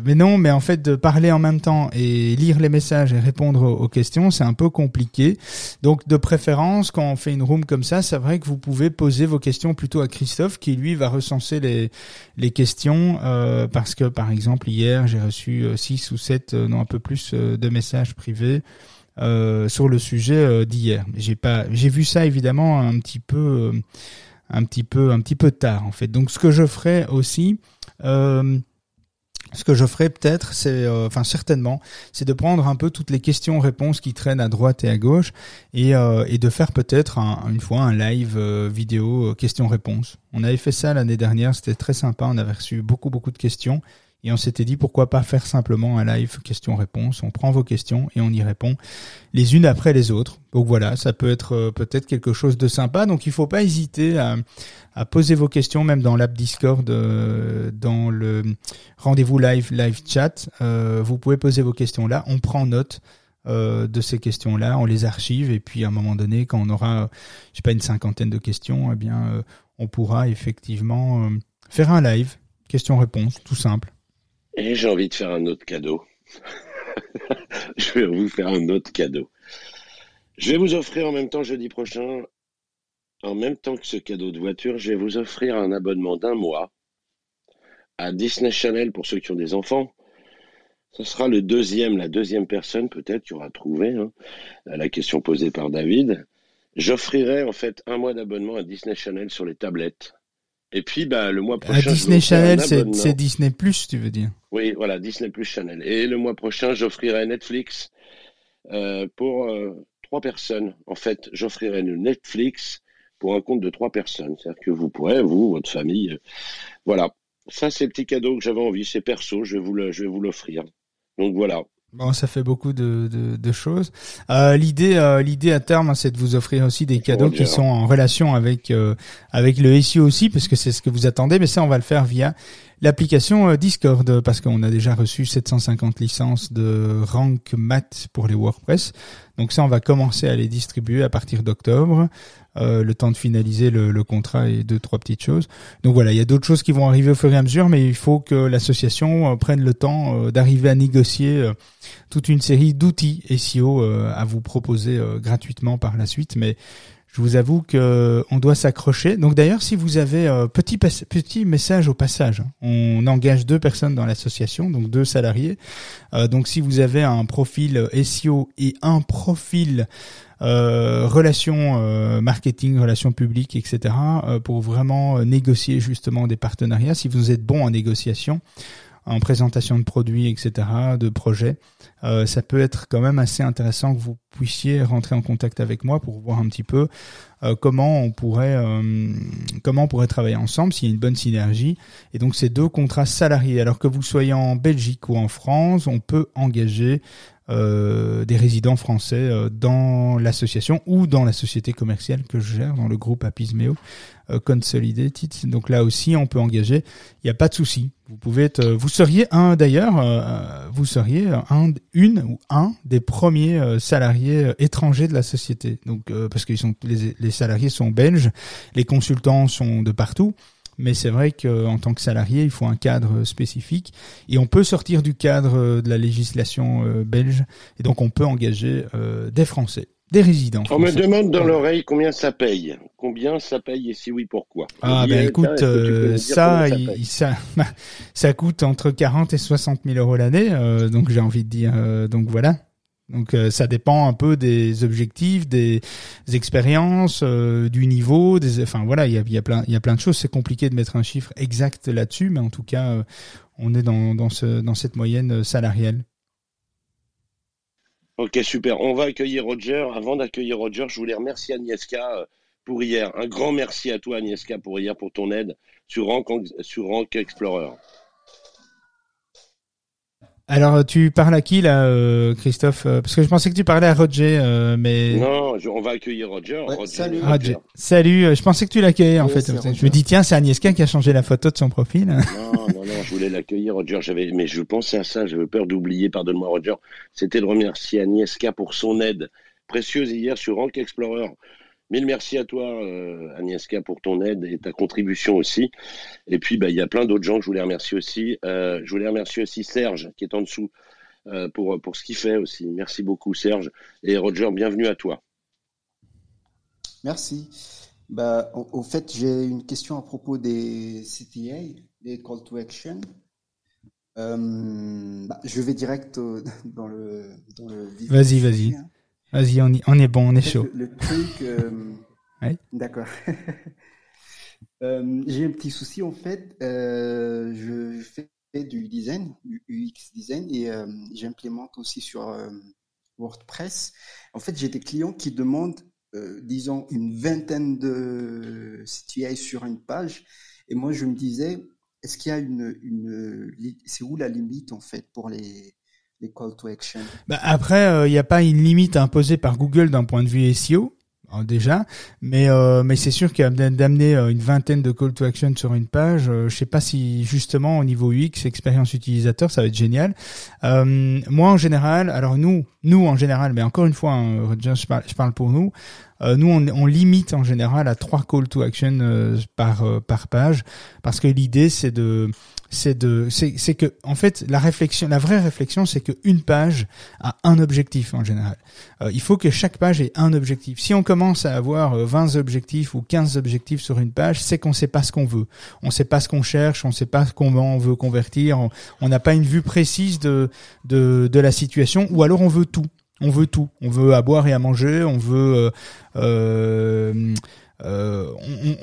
mais non, mais en fait de parler en même temps et lire les messages et répondre aux, questions, c'est un peu compliqué. Donc de préférence, quand on fait une room comme ça, c'est vrai que vous pouvez poser vos questions plutôt à Christophe qui lui va recenser les les questions parce que par exemple hier j'ai reçu six ou sept non un peu plus de messages privés. Euh, sur le sujet euh, d'hier. J'ai pas, j'ai vu ça évidemment un petit peu, euh, un petit peu, un petit peu tard en fait. Donc ce que je ferai aussi. ce que je ferai peut-être, c'est, enfin certainement, c'est de prendre un peu toutes les questions-réponses qui traînent à droite et à gauche et, et de faire peut-être une fois un live vidéo questions-réponses. On avait fait ça l'année dernière, c'était très sympa, on avait reçu beaucoup beaucoup de questions et on s'était dit pourquoi pas faire simplement un live questions-réponses. On prend vos questions et on y répond les unes après les autres. Donc voilà, ça peut être euh, peut-être quelque chose de sympa. Donc il faut pas hésiter à, poser vos questions, même dans l'app Discord, euh, dans le rendez-vous live, live chat. Euh, vous pouvez poser vos questions là. On prend note. de ces questions-là, on les archive et puis à un moment donné, quand on aura, je sais pas, une cinquantaine de questions, eh bien, on pourra effectivement faire un live, questions-réponses, tout simple. Et j'ai envie de faire un autre cadeau. je vais vous faire un autre cadeau. Je vais vous offrir en même temps jeudi prochain, en même temps que ce cadeau de voiture, je vais vous offrir un abonnement d'un mois à Disney Channel pour ceux qui ont des enfants. Ce sera le deuxième, la deuxième personne peut-être qui aura trouvé hein, la question posée par David. J'offrirai en fait un mois d'abonnement à Disney Channel sur les tablettes. Et puis, bah, le mois prochain. Disney Channel, c'est Disney Plus, tu veux dire Oui, voilà, Disney Plus Channel. Et le mois prochain, j'offrirai Netflix euh, pour euh, trois personnes. En fait, j'offrirai Netflix pour un compte de trois personnes. C'est-à-dire que vous pourrez, vous, votre famille, euh, voilà. Ça, c'est le petit cadeau que j'avais envie. C'est perso, je vais vous le, je vais vous l'offrir. Donc voilà. Bon, ça fait beaucoup de, de, de choses. Euh, l'idée, euh, l'idée à terme, c'est de vous offrir aussi des cadeaux qui sont en relation avec euh, avec le SEO aussi, parce que c'est ce que vous attendez. Mais ça, on va le faire via l'application Discord, parce qu'on a déjà reçu 750 licences de Rank Math pour les WordPress. Donc ça, on va commencer à les distribuer à partir d'octobre. Euh, le temps de finaliser le, contrat et deux trois petites choses. Donc voilà, il y a d'autres choses qui vont arriver au fur et à mesure, mais il faut que l'association euh, prenne le temps euh, d'arriver à négocier toute une série d'outils SEO à vous proposer gratuitement par la suite. Mais je vous avoue que on doit s'accrocher. Donc d'ailleurs, si vous avez petit petit message au passage, hein, on engage deux personnes dans l'association, donc deux salariés. donc si vous avez un profil SEO et un profil euh, relations euh, marketing, relations publiques, etc. Euh, pour vraiment négocier justement des partenariats. Si vous êtes bon en négociation, en présentation de produits, etc., de projets, ça peut être quand même assez intéressant que vous puissiez rentrer en contact avec moi pour voir un petit peu comment on pourrait comment on pourrait travailler ensemble s'il y a une bonne synergie. Et donc ces deux contrats salariés, alors que vous soyez en Belgique ou en France, on peut engager euh, des résidents français euh, dans l'association ou dans la société commerciale que je gère, dans le groupe Apismeo euh, Consolidated. Donc là aussi, on peut engager. Il n'y a pas de souci. Vous pouvez être, vous seriez un d'ailleurs, vous seriez un, une ou un des premiers salariés étrangers de la société. Donc parce que sont les, les salariés sont belges, les consultants sont de partout mais c'est vrai qu'en tant que salarié, il faut un cadre spécifique et on peut sortir du cadre de la législation euh, belge et donc on peut engager euh, des Français. Des résidents. On me demande dans l'oreille combien ça paye. Combien ça paye et si oui, pourquoi? Ah ben écoute, euh, ça, ça, ça, coûte entre 40 et 60 000 euros l'année, donc j'ai envie de dire, donc voilà. Donc euh, ça dépend un peu des objectifs, des expériences, euh, du niveau, des, enfin voilà, il y a, plein, il y a plein de choses. C'est compliqué de mettre un chiffre exact là-dessus, mais en tout cas, euh, on est dans, dans cette moyenne salariale. Ok, super. On va accueillir Roger. Avant d'accueillir Roger, je voulais remercier Agnieszka pour hier. Un grand merci à toi, Agnieszka, pour hier, pour ton aide sur Rank, sur Rank Explorer. Alors, tu parles à qui là, euh, Christophe euh, Parce que je pensais que tu parlais à Roger, euh, mais non, on va accueillir Roger. salut. Roger. Salut. Je pensais que tu l'accueillais en fait. Je me dis tiens, c'est Agnieszka qui a changé la photo de son profil. Non, non, non. Je voulais l'accueillir, Roger. J'avais, mais je pensais à ça. J'avais peur d'oublier. Pardonne-moi, Roger. C'était de remercier Agnieszka pour son aide précieuse hier sur Rank Explorer. Mille merci à toi, euh, Agnieszka, pour ton aide et ta contribution aussi. Et puis, bah, il y a plein d'autres gens que je voulais remercier aussi. Euh, je voulais remercier aussi Serge, qui est en dessous, euh, pour, pour ce qu'il fait aussi. Merci beaucoup, Serge. Et Roger, bienvenue à toi. Merci. Bah, au, fait, j'ai une question à propos des CTA, des Call to Action. Bah, je vais direct dans le, dans le Vas-y, vas-y. Hein. Vas-y, on, on, est bon, on est chaud. Le, truc. Euh, d'accord. euh, J'ai un petit souci en fait. Euh, je fais du design, du UX design, et j'implémente aussi sur WordPress. En fait, j'ai des clients qui demandent, disons, une vingtaine de CTI sur une page, et moi je me disais, est-ce qu'il y a une, une c'est où la limite en fait pour les les bah Après, il euh, n'y a pas une limite imposée par Google d'un point de vue SEO hein, déjà, mais euh, mais c'est sûr qu'il d'amener euh, une vingtaine de call to action sur une page, je sais pas si justement au niveau UX, expérience utilisateur, ça va être génial. moi en général, alors nous, nous en général, mais encore une fois, hein, je parle pour nous. Nous, on, on, limite en général à trois call to action par par page, parce que l'idée c'est de c'est de c'est c'est que en fait la réflexion la vraie réflexion c'est que une page a un objectif en général. Euh, il faut que chaque page ait un objectif. Si on commence à avoir 20 euh, objectifs ou 15 objectifs sur une page, c'est qu'on sait pas ce qu'on veut. On sait pas ce qu'on cherche, on sait pas comment on veut convertir, on n'a pas une vue précise de, de de la situation ou alors on veut tout. On veut tout. On veut à boire et à manger. On veut euh, euh euh,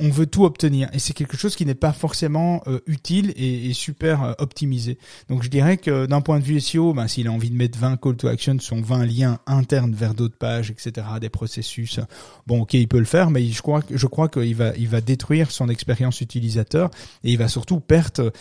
on, on, veut tout obtenir et c'est quelque chose qui n'est pas forcément euh, utile et, et super euh, optimisé. Donc je dirais que d'un point de vue SEO, ben, s'il a envie de mettre 20 call to action, sont 20 liens internes vers d'autres pages, etc., des processus, bon ok il peut le faire, mais je crois je crois qu'il va il va détruire son expérience utilisateur et il va surtout perdre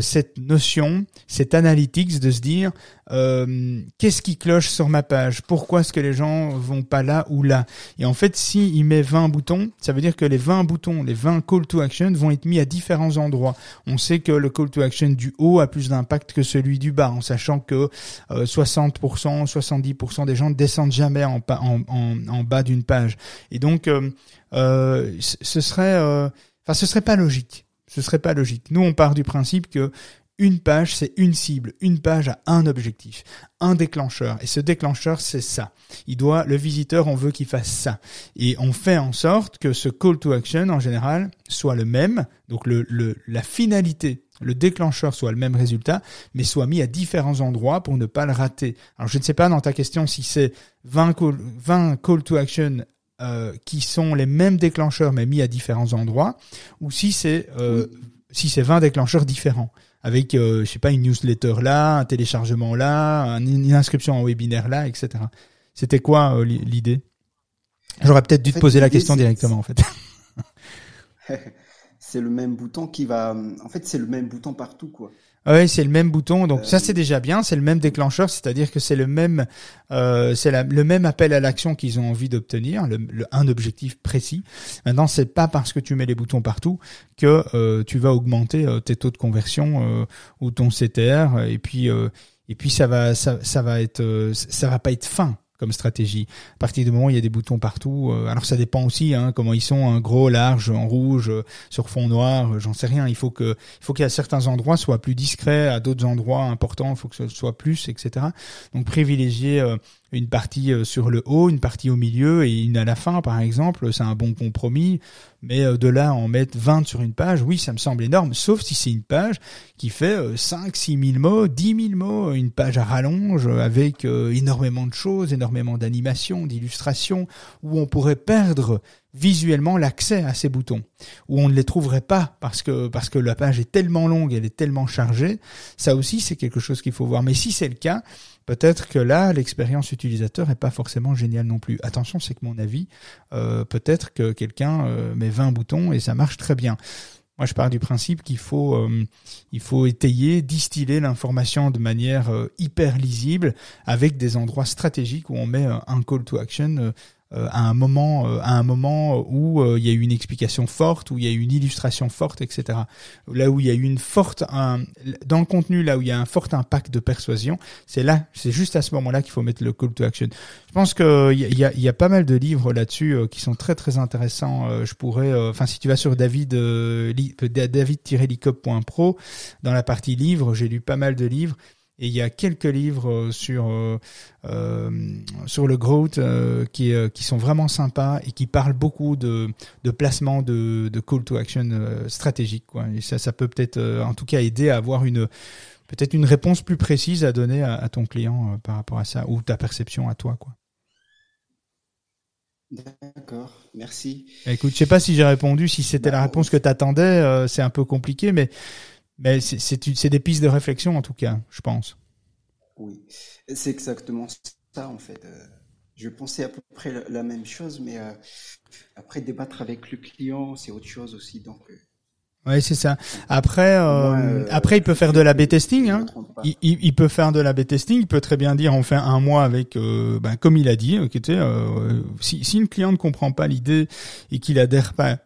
cette notion, cette analytics de se dire qu'est-ce qui cloche sur ma page, pourquoi est-ce que les gens vont pas là ou là? Et en fait si il met 20 boutons, ça veut dire que les 20 boutons, les 20 call to action vont être mis à différents endroits. On sait que le call to action du haut a plus d'impact que celui du bas, en sachant que 60%, euh, 70% des gens ne descendent jamais en, bas d'une page. Et donc, euh, euh, ce serait, enfin, ce serait pas logique. Ce serait pas logique. Nous, on part du principe que une page, c'est une cible. Une page a un objectif, un déclencheur. Et ce déclencheur, c'est ça. Il doit, le visiteur, on veut qu'il fasse ça. Et on fait en sorte que ce call to action, en général, soit le même. Donc le, le, la finalité, le déclencheur soit le même résultat, mais soit mis à différents endroits pour ne pas le rater. Alors je ne sais pas dans ta question si c'est 20 call, 20 call to action euh, qui sont les mêmes déclencheurs mais mis à différents endroits, ou si c'est euh, si c'est 20 déclencheurs différents avec, euh, je sais pas, une newsletter là, un téléchargement là, une inscription en webinaire là, etc. C'était quoi euh, l'idée? J'aurais peut-être dû te poser la question directement en fait. c'est le même bouton qui va. En fait, c'est le même bouton partout, quoi. Oui, c'est le même bouton, donc ça c'est déjà bien, c'est le même déclencheur, c'est-à-dire que c'est le même, euh, c'est le même appel à l'action qu'ils ont envie d'obtenir, le, un objectif précis. Maintenant, c'est pas parce que tu mets les boutons partout que euh, tu vas augmenter euh, tes taux de conversion euh, ou ton CTR, et puis et puis ça va ça, ça va être ça va pas être fin comme stratégie. À partir du moment où il y a des boutons partout, euh, alors ça dépend aussi hein, comment ils sont, un gros, large, en rouge, euh, sur fond noir, euh, j'en sais rien. Il faut que, il faut a certains endroits soient plus discrets, à d'autres endroits importants, il faut que ce soit plus, etc. Donc privilégier une partie euh, sur le haut, une partie au milieu et une à la fin, par exemple, c'est un bon compromis. Mais euh, de là en mettre 20 sur une page, oui, ça me semble énorme, sauf si c'est une page qui fait 5, 6 000 mots, 10 000 mots, une page à rallonge avec euh, énormément de choses, énormément d'animations, d'illustrations, où on pourrait perdre visuellement l'accès à ces boutons, où on ne les trouverait pas parce que parce que la page est tellement longue, elle est tellement chargée. Ça aussi, c'est quelque chose qu'il faut voir. Mais si c'est le cas, peut-être que là, l'expérience utilisateur est pas forcément géniale non plus. Attention, c'est que mon avis, euh, peut-être que quelqu'un euh, met 20 boutons et ça marche très bien. Moi, je pars du principe qu'il faut, euh, il faut étayer, distiller l'information de manière hyper lisible, avec des endroits stratégiques où on met un call to action à un moment euh, à un moment où euh, il y a eu une explication forte où il y a eu une illustration forte etc là où il y a eu une forte un, dans le contenu là où il y a un fort impact de persuasion c'est là c'est juste à ce moment là qu'il faut mettre le call to action. Je pense que il y a, y a pas mal de livres là-dessus qui sont très très intéressants je pourrais enfin si tu vas sur David david-licop.pro dans la partie livres j'ai lu pas mal de livres et il y a quelques livres euh, sur euh, euh, sur le growth qui qui sont vraiment sympas et qui parlent beaucoup de de placement de de call to action stratégique quoi. Et ça ça peut peut-être en tout cas aider à avoir une peut-être une réponse plus précise à donner à, ton client par rapport à ça ou ta perception à toi quoi. D'accord, merci. Écoute, je sais pas si j'ai répondu, si c'était la bah, réponse que tu attendais, c'est un peu compliqué, mais mais c'est des pistes de réflexion en tout cas, je pense. Oui, c'est exactement ça en fait. Euh, je pensais à peu près la même chose, mais euh, après débattre avec le client, c'est autre chose aussi. Donc. Euh, oui, c'est ça. Après, après, il peut faire de la B-testing. Hein. Il, il, peut faire de la B-testing. Il peut très bien dire, on fait un mois avec, ben, comme il a dit, si, si une client ne comprend pas l'idée et qu'il adhère pas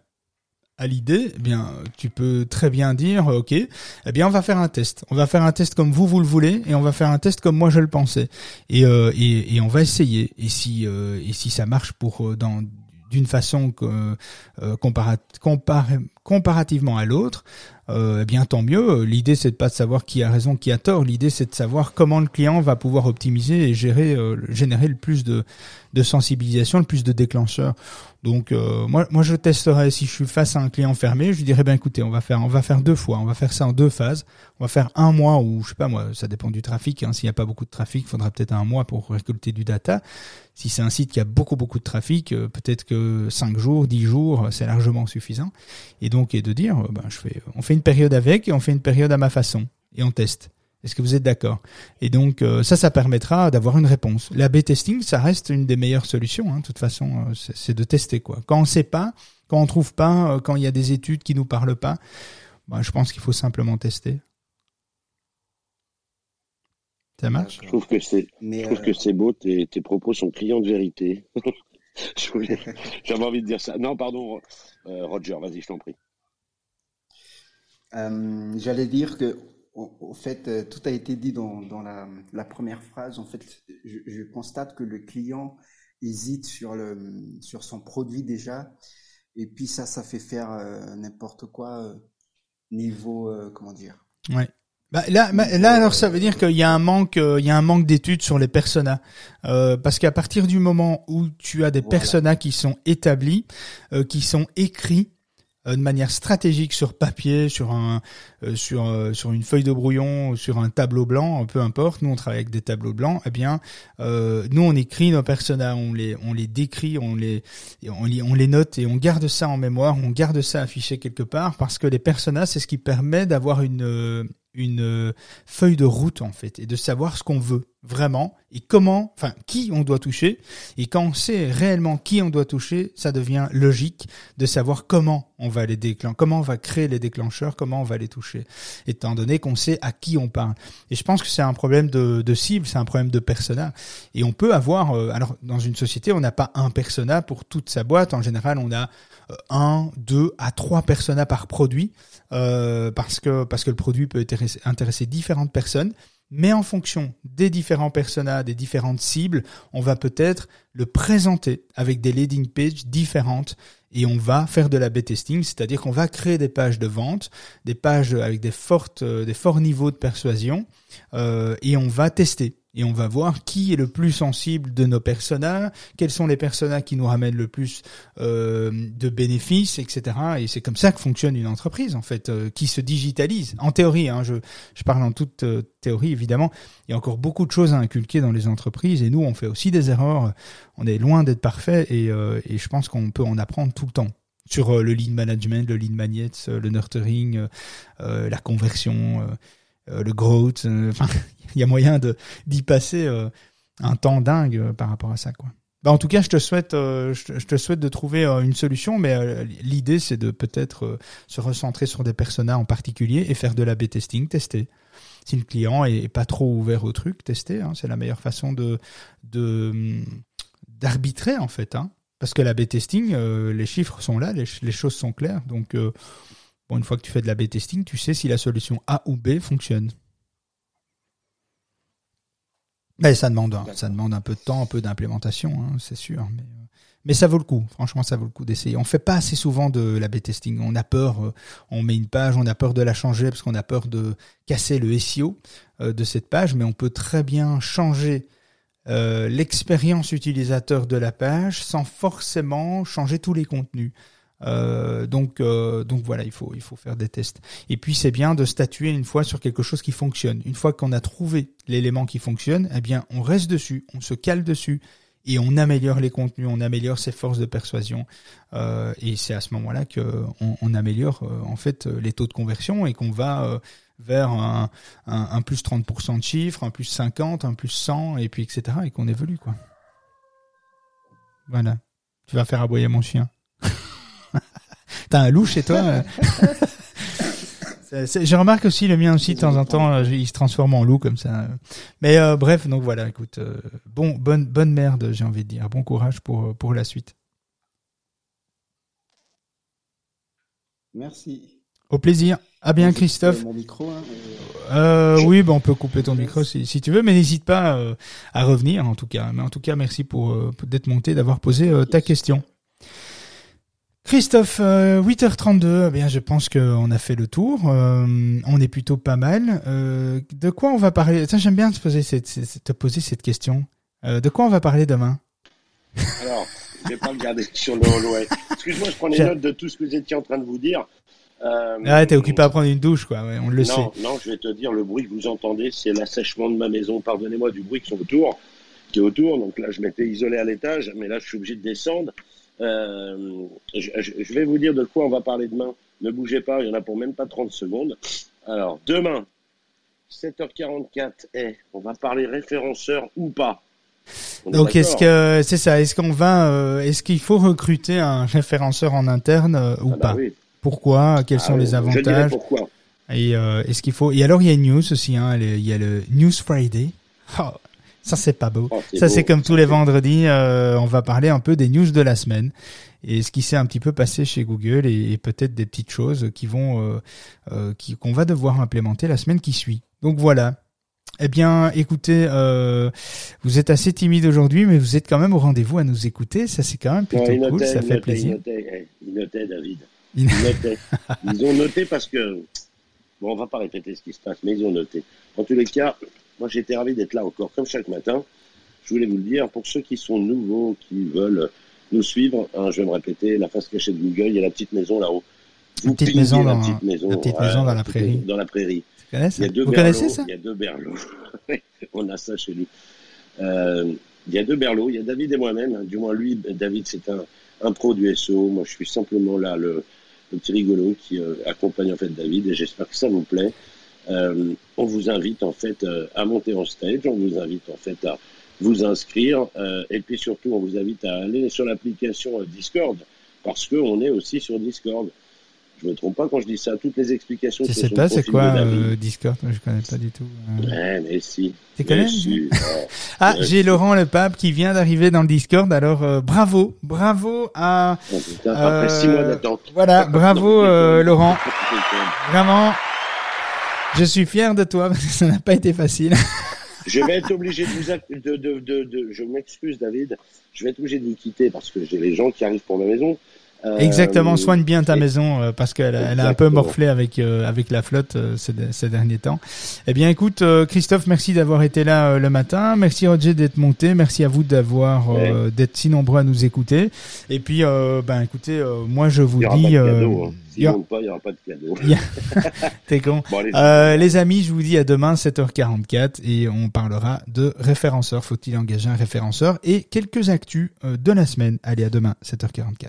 à l'idée, eh bien, tu peux très bien dire, ok, eh bien, on va faire un test. On va faire un test comme vous vous le voulez, et on va faire un test comme moi je le pensais. Et euh, et, et, on va essayer. Et si euh, et si ça marche pour euh, dans d'une façon que, euh, comparativement à l'autre, euh, eh bien tant mieux. L'idée c'est pas de savoir qui a raison, qui a tort. L'idée c'est de savoir comment le client va pouvoir optimiser et gérer, euh, générer le plus de, de sensibilisation, le plus de déclencheurs. Donc euh, moi, je testerai si je suis face à un client fermé, je lui dirais ben écoutez, on va faire, on va faire deux fois, on va faire ça en deux phases. On va faire un mois ou je sais pas moi, ça dépend du trafic. Hein. S'il n'y a pas beaucoup de trafic, il faudra peut-être un mois pour récolter du data. Si c'est un site qui a beaucoup beaucoup de trafic, peut-être que cinq jours, dix jours, c'est largement suffisant. Et donc et de dire, ben on fait une période avec et on fait une période à ma façon et on teste. Est-ce que vous êtes d'accord? Et donc euh, ça, ça permettra d'avoir une réponse. La B-testing, ça reste une des meilleures solutions. Hein. De toute façon, euh, c'est de tester quoi. Quand on sait pas, quand on trouve pas, euh, quand il y a des études qui nous parlent pas, bah, je pense qu'il faut simplement tester. Ça marche? Je trouve que c'est, que c'est beau. Tes, tes propos sont clients de vérité. J'avais envie de dire ça. Non, pardon, Roger. Vas-y, je t'en prie. Euh, j'allais dire que, au, fait, euh, tout a été dit dans, dans la, la, première phrase. En fait, je, je, constate que le client hésite sur, le, sur son produit déjà. Et puis ça, ça fait faire euh, n'importe quoi niveau, comment dire? Ouais. Bah, là, là, alors ça veut dire qu'il y a un manque, il y a un manque d'études sur les personas, euh, parce qu'à partir du moment où tu as des personas qui sont établis, euh, qui sont écrits, euh, de manière stratégique sur papier, sur un euh, sur euh, sur une feuille de brouillon, sur un tableau blanc, peu importe. Nous on travaille avec des tableaux blancs. Eh bien, nous on écrit nos personnages, on les on les décrit, on les on les on les note et on garde ça en mémoire, on garde ça affiché quelque part parce que les personnages c'est ce qui permet d'avoir une une feuille de route en fait et de savoir ce qu'on veut vraiment et comment, enfin qui on doit toucher. Et quand on sait réellement qui on doit toucher, ça devient logique de savoir comment on va les déclencher, comment on va créer les déclencheurs, comment on va les toucher, étant donné qu'on sait à qui on parle. Et je pense que c'est un problème de, cible, c'est un problème de persona. Et on peut avoir, euh, alors dans une société, on n'a pas un persona pour toute sa boîte. En général, on a euh, un, deux à trois personas par produit, euh, parce que parce que le produit peut intéresser différentes personnes mais en fonction des différents personnages, des différentes cibles, on va peut-être le présenter avec des landing pages différentes et on va faire de la B-testing, c'est-à-dire qu'on va créer des pages de vente, des pages avec des fortes, euh, forts niveaux de persuasion euh, et on va tester. Et on va voir qui est le plus sensible de nos personas, quels sont les personas qui nous ramènent le plus euh, de bénéfices, etc. Et c'est comme ça que fonctionne une entreprise en fait, euh, qui se digitalise. En théorie, hein, je, je parle en toute euh, théorie évidemment. Il y a encore beaucoup de choses à inculquer dans les entreprises et nous on fait aussi des erreurs. On est loin d'être parfait et, et je pense qu'on peut en apprendre tout le temps sur le lead management, le lead magnet, le nurturing, la conversion le growth. Euh, enfin, il y a moyen d'y passer euh, un temps dingue par rapport à ça, quoi. Bah, en tout cas, je te souhaite, je te souhaite de trouver une solution, mais l'idée c'est de peut-être se recentrer sur des personas en particulier et faire de la B testing, tester. Si le client est pas trop ouvert au truc, tester. Hein, c'est la meilleure façon de de d'arbitrer en fait. Hein, parce que la B testing, les chiffres sont là, les, les choses sont claires, donc Bon, une fois que tu fais de la B testing, tu sais si la solution A ou B fonctionne. Mais ça demande, ça demande un peu de temps, un peu d'implémentation, hein, c'est sûr. Mais, euh, ça vaut le coup. Franchement, ça vaut le coup d'essayer. On fait pas assez souvent de la B testing. On a peur. Euh, on met une page, on a peur de la changer parce qu'on a peur de casser le SEO euh, de cette page. Mais on peut très bien changer l'expérience utilisateur de la page sans forcément changer tous les contenus. Euh, donc, euh, donc voilà, il faut, il faut faire des tests. Et puis c'est bien de statuer une fois sur quelque chose qui fonctionne. Une fois qu'on a trouvé l'élément qui fonctionne, eh bien on reste dessus, on se cale dessus et on améliore les contenus, on améliore ses forces de persuasion. Euh, et c'est à ce moment-là que on, améliore en fait les taux de conversion et qu'on va vers un, un, un, plus 30% de chiffres, un plus 50, un plus 100 et puis etc. et qu'on évolue quoi. Voilà. Tu vas faire aboyer mon chien. T'as un loup chez toi Je remarque aussi le mien aussi de temps en temps, euh, il se transforme en loup comme ça. Mais euh, bref, donc voilà, écoute, euh, bon, bonne, bonne merde, j'ai envie de dire, bon courage pour pour la suite. Merci. Au plaisir. À bien, Christophe. Mon micro. Hein, euh, oui, bon, on peut couper ton micro si, si tu veux, mais n'hésite pas à revenir en tout cas. Mais en tout cas, merci pour, pour d'être monté, d'avoir posé ta question. Christophe, 8h32, euh, eh bien je pense qu'on a fait le tour. Euh, on est plutôt pas mal. Euh, de quoi on va parler? J'aime bien te poser cette, te poser cette question. de quoi on va parler demain? Alors, je vais pas le garder sur le hall, Excuse-moi, je prends les notes de tout ce que vous étiez en train de vous dire. Ah, t'es occupé à prendre une douche, quoi. on le sait. Non, je vais te dire, le bruit que vous entendez, c'est l'assèchement de ma maison. Pardonnez-moi du bruit qui sont autour, qui est autour. Donc là, je m'étais isolé à l'étage, mais là, je suis obligé de descendre. Euh, je, vais vous dire de quoi on va parler demain. Ne bougez pas, il y en a pour même pas 30 secondes. Alors, demain, 7h44, eh, on va parler référenceur ou pas? Donc est-ce que c'est ça Est-ce qu'on va euh, Est-ce qu'il faut recruter un référenceur en interne euh, ou ah bah pas? Pourquoi? Quels ah sont les avantages? pourquoi? Et est-ce qu'il faut Et alors il y a une news aussi. Hein, il y a le News Friday. Oh, ça c'est pas beau. Oh, ça c'est comme tous les vendredis, euh, on va parler un peu des news de la semaine et ce qui s'est un petit peu passé chez Google et, peut-être des petites choses qui vont euh, euh, qui qu'on va devoir implémenter la semaine qui suit. Donc voilà. Eh bien, écoutez, vous êtes assez timide aujourd'hui, mais vous êtes quand même au rendez-vous à nous écouter. Ça, c'est quand même plutôt cool. ça fait plaisir. Ils notaient, David. Ils notaient. ils ont noté parce que bon, on va pas répéter ce qui se passe, mais ils ont noté. En tous les cas, moi, j'ai été ravi d'être là encore, comme chaque matin. Je voulais vous le dire, pour ceux qui sont nouveaux, qui veulent nous suivre, hein, je vais me répéter, la face cachée de Google, il y a la petite maison là-haut. Vous petite maison, dans, la petite maison, la petite maison dans la prairie. Dans la prairie. il y a deux Vous connaissez ça Il y a deux berlots. On a ça chez lui. Euh, il y a deux berlots. Il y a David et moi-même. Hein. Du moins, lui, David, c'est un, un pro du SEO. Moi, je suis simplement là, le, le petit rigolo qui euh, accompagne en fait David. Et j'espère que ça vous plaît. Euh, on vous invite en fait euh, à monter en stage, on vous invite en fait à vous inscrire euh, et puis surtout on vous invite à aller sur l'application Discord parce qu'on est aussi sur Discord. Je me trompe pas quand je dis ça. Toutes les explications. Je sais pas, c'est quoi Discord? Je connais pas du tout. Ouais, mais si. Tu connais Ah, j'ai Laurent Le Pape qui vient d'arriver dans le Discord. Alors bravo, bravo à. Oh, après six mois d'attente. Voilà, bravo Laurent. Vraiment, je suis fier de toi parce ça n'a pas été facile. je vais être obligé de vous, de, de, de, je m'excuse David, je vais être obligé de vous quitter parce que j'ai les gens qui arrivent pour ma maison. Exactement, soigne bien ta maison parce qu'elle elle a un peu morflé avec avec la flotte ces, ces, derniers temps. Eh bien, écoute, Christophe, merci d'avoir été là le matin. Merci Roger d'être monté. Merci à vous d'avoir d'être si nombreux à nous écouter. Et puis, ben écoutez, moi je vous dis. Hein. Il n'y aura pas de cadeau. T'es con. Euh, les amis, je vous dis à demain 7h44 et on parlera de référenceurs. Faut-il engager un référenceur? Et quelques actus euh, de la semaine. Allez, à demain 7h44.